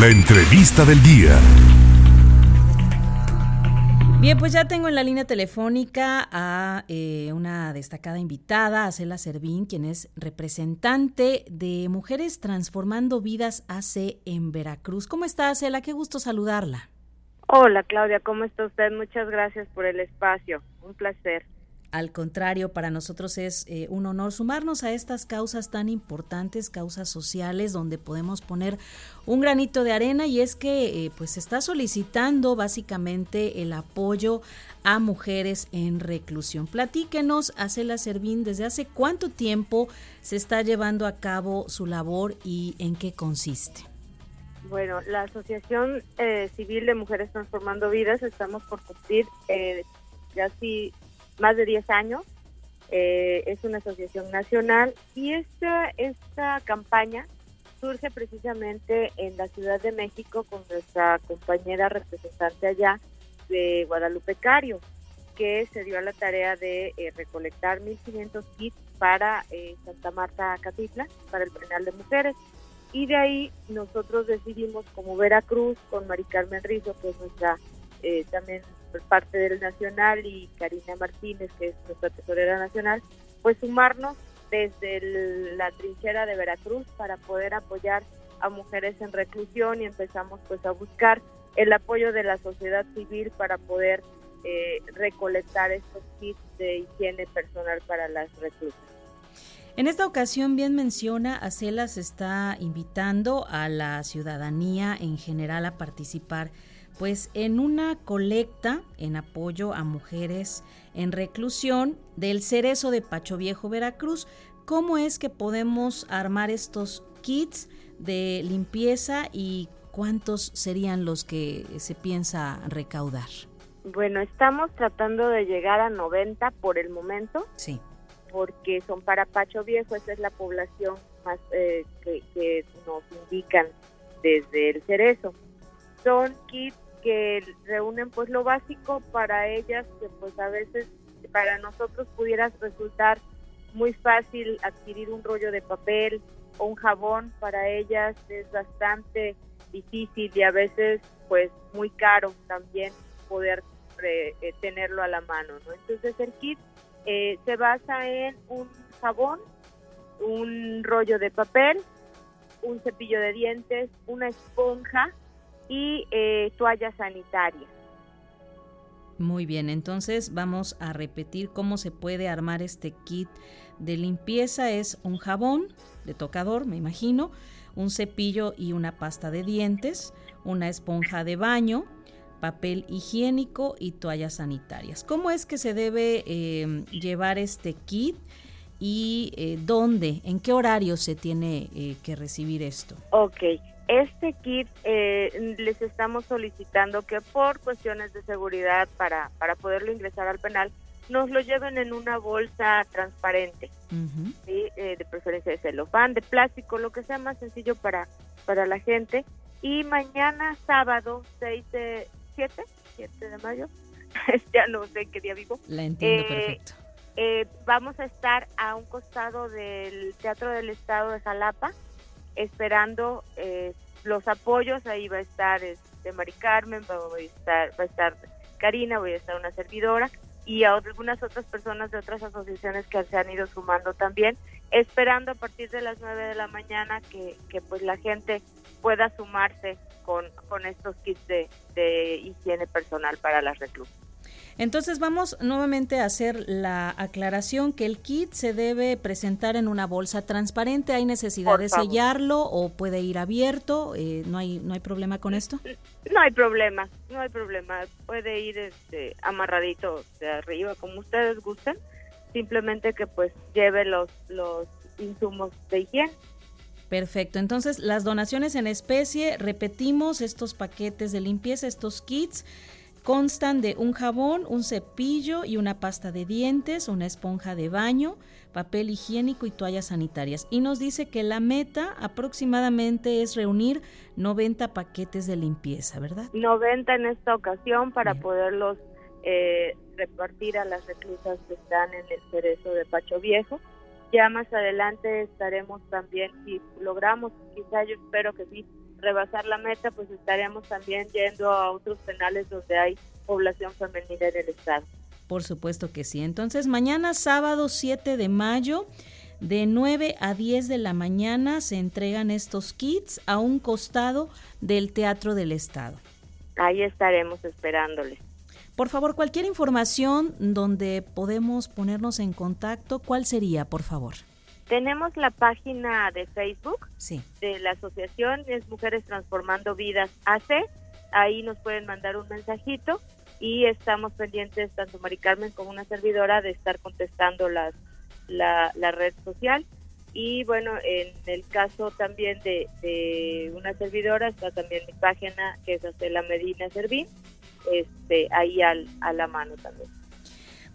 La entrevista del día. Bien, pues ya tengo en la línea telefónica a eh, una destacada invitada, a Cela Servín, quien es representante de Mujeres Transformando Vidas AC en Veracruz. ¿Cómo está, Cela? Qué gusto saludarla. Hola, Claudia, ¿cómo está usted? Muchas gracias por el espacio. Un placer. Al contrario, para nosotros es eh, un honor sumarnos a estas causas tan importantes, causas sociales, donde podemos poner un granito de arena y es que eh, pues está solicitando básicamente el apoyo a mujeres en reclusión. Platíquenos, Acela Servín, desde hace cuánto tiempo se está llevando a cabo su labor y en qué consiste. Bueno, la Asociación eh, Civil de Mujeres Transformando Vidas estamos por cumplir eh, casi más de 10 años. Eh, es una asociación nacional y esta, esta campaña surge precisamente en la Ciudad de México con nuestra compañera representante allá de Guadalupe Cario, que se dio a la tarea de eh, recolectar 1.500 kits para eh, Santa Marta Catitla, para el penal de mujeres. Y de ahí nosotros decidimos, como Veracruz, con Mari Carmen Rizo, que es nuestra eh, también parte del Nacional, y Karina Martínez, que es nuestra tesorera nacional, pues sumarnos desde la trinchera de Veracruz para poder apoyar a mujeres en reclusión y empezamos pues a buscar el apoyo de la sociedad civil para poder eh, recolectar estos kits de higiene personal para las reclusas. En esta ocasión, bien menciona, Acelas está invitando a la ciudadanía en general a participar pues en una colecta en apoyo a mujeres en reclusión del Cerezo de Pacho Viejo, Veracruz. ¿Cómo es que podemos armar estos kits de limpieza y cuántos serían los que se piensa recaudar? Bueno, estamos tratando de llegar a 90 por el momento. Sí. Porque son para Pacho Viejo, esa es la población más eh, que, que nos indican desde el Cerezo. Son kits que reúnen pues lo básico para ellas que pues a veces para nosotros pudiera resultar muy fácil adquirir un rollo de papel o un jabón para ellas es bastante difícil y a veces pues muy caro también poder eh, tenerlo a la mano ¿no? entonces el kit eh, se basa en un jabón un rollo de papel un cepillo de dientes una esponja y eh, toallas sanitarias. Muy bien, entonces vamos a repetir cómo se puede armar este kit de limpieza. Es un jabón de tocador, me imagino, un cepillo y una pasta de dientes, una esponja de baño, papel higiénico y toallas sanitarias. ¿Cómo es que se debe eh, llevar este kit y eh, dónde, en qué horario se tiene que recibir esto? Ok, este kit eh, les estamos solicitando que por cuestiones de seguridad para, para poderlo ingresar al penal, nos lo lleven en una bolsa transparente, eh, de preferencia de celofán, de plástico, lo que sea más sencillo para, para la gente. Y mañana sábado 6 de 7, 7 de mayo, ya no sé qué día vivo. La entiendo eh, perfecto. vamos a estar a un costado del Teatro del Estado de Jalapa, esperando eh, los apoyos. Ahí va a estar este, Mari Carmen, va a, estar, va a estar Karina, voy a estar una servidora y a algunas otras personas de otras asociaciones que se han ido sumando también, esperando a partir de las 9 de la mañana que, que pues la gente pueda sumarse con, con estos kits de, de higiene personal para las reclusas. Entonces vamos nuevamente a hacer la aclaración que el kit se debe presentar en una bolsa transparente. ¿Hay necesidad de sellarlo o puede ir abierto? Eh, ¿no, hay, ¿No hay problema con esto? No hay problema, no hay problema. Puede ir este, amarradito de arriba como ustedes gusten. Simplemente que pues lleve los, los insumos de higiene. Perfecto, entonces las donaciones en especie, repetimos estos paquetes de limpieza, estos kits Constan de un jabón, un cepillo y una pasta de dientes, una esponja de baño, papel higiénico y toallas sanitarias. Y nos dice que la meta aproximadamente es reunir 90 paquetes de limpieza, ¿verdad? 90 en esta ocasión para poderlos eh, repartir a las reclusas que están en el cerezo de Pacho Viejo. Ya más adelante estaremos también, si logramos, quizá yo espero que sí, rebasar la meta, pues estaremos también yendo a otros penales donde hay población femenina en el estado. Por supuesto que sí. Entonces, mañana sábado 7 de mayo, de 9 a 10 de la mañana, se entregan estos kits a un costado del Teatro del Estado. Ahí estaremos esperándoles. Por favor, cualquier información donde podemos ponernos en contacto, ¿cuál sería, por favor? Tenemos la página de Facebook sí. de la asociación, es Mujeres Transformando Vidas AC. Ahí nos pueden mandar un mensajito y estamos pendientes, tanto Mari Carmen como una servidora, de estar contestando las, la, red social. Y bueno, en el caso también de, una servidora está también mi página, que es la Medina Servín, este, ahí al, a la mano también.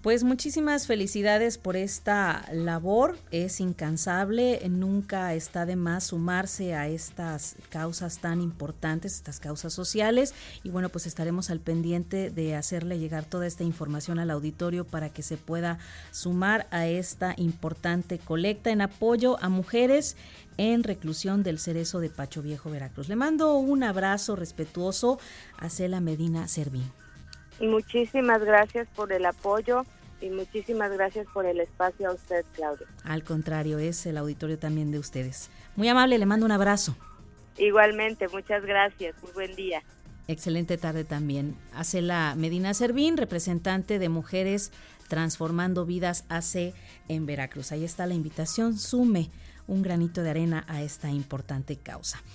Pues muchísimas felicidades por esta labor, es incansable, nunca está de más sumarse a estas causas tan importantes, estas causas sociales y bueno, pues estaremos al pendiente de hacerle llegar toda esta información al auditorio para que se pueda sumar a esta importante colecta en apoyo a mujeres en reclusión del Cerezo de Pacho Viejo, Veracruz. Le mando un abrazo respetuoso a Cela Medina Servín. Muchísimas gracias por el apoyo y muchísimas gracias por el espacio a usted, Claudia. Al contrario, es el auditorio también de ustedes. Muy amable, le mando un abrazo. Igualmente, muchas gracias. Muy buen día. Excelente tarde también. Acela Medina Servín, representante de Mujeres Transformando Vidas AC en Veracruz. Ahí está la invitación. Sume un granito de arena a esta importante causa.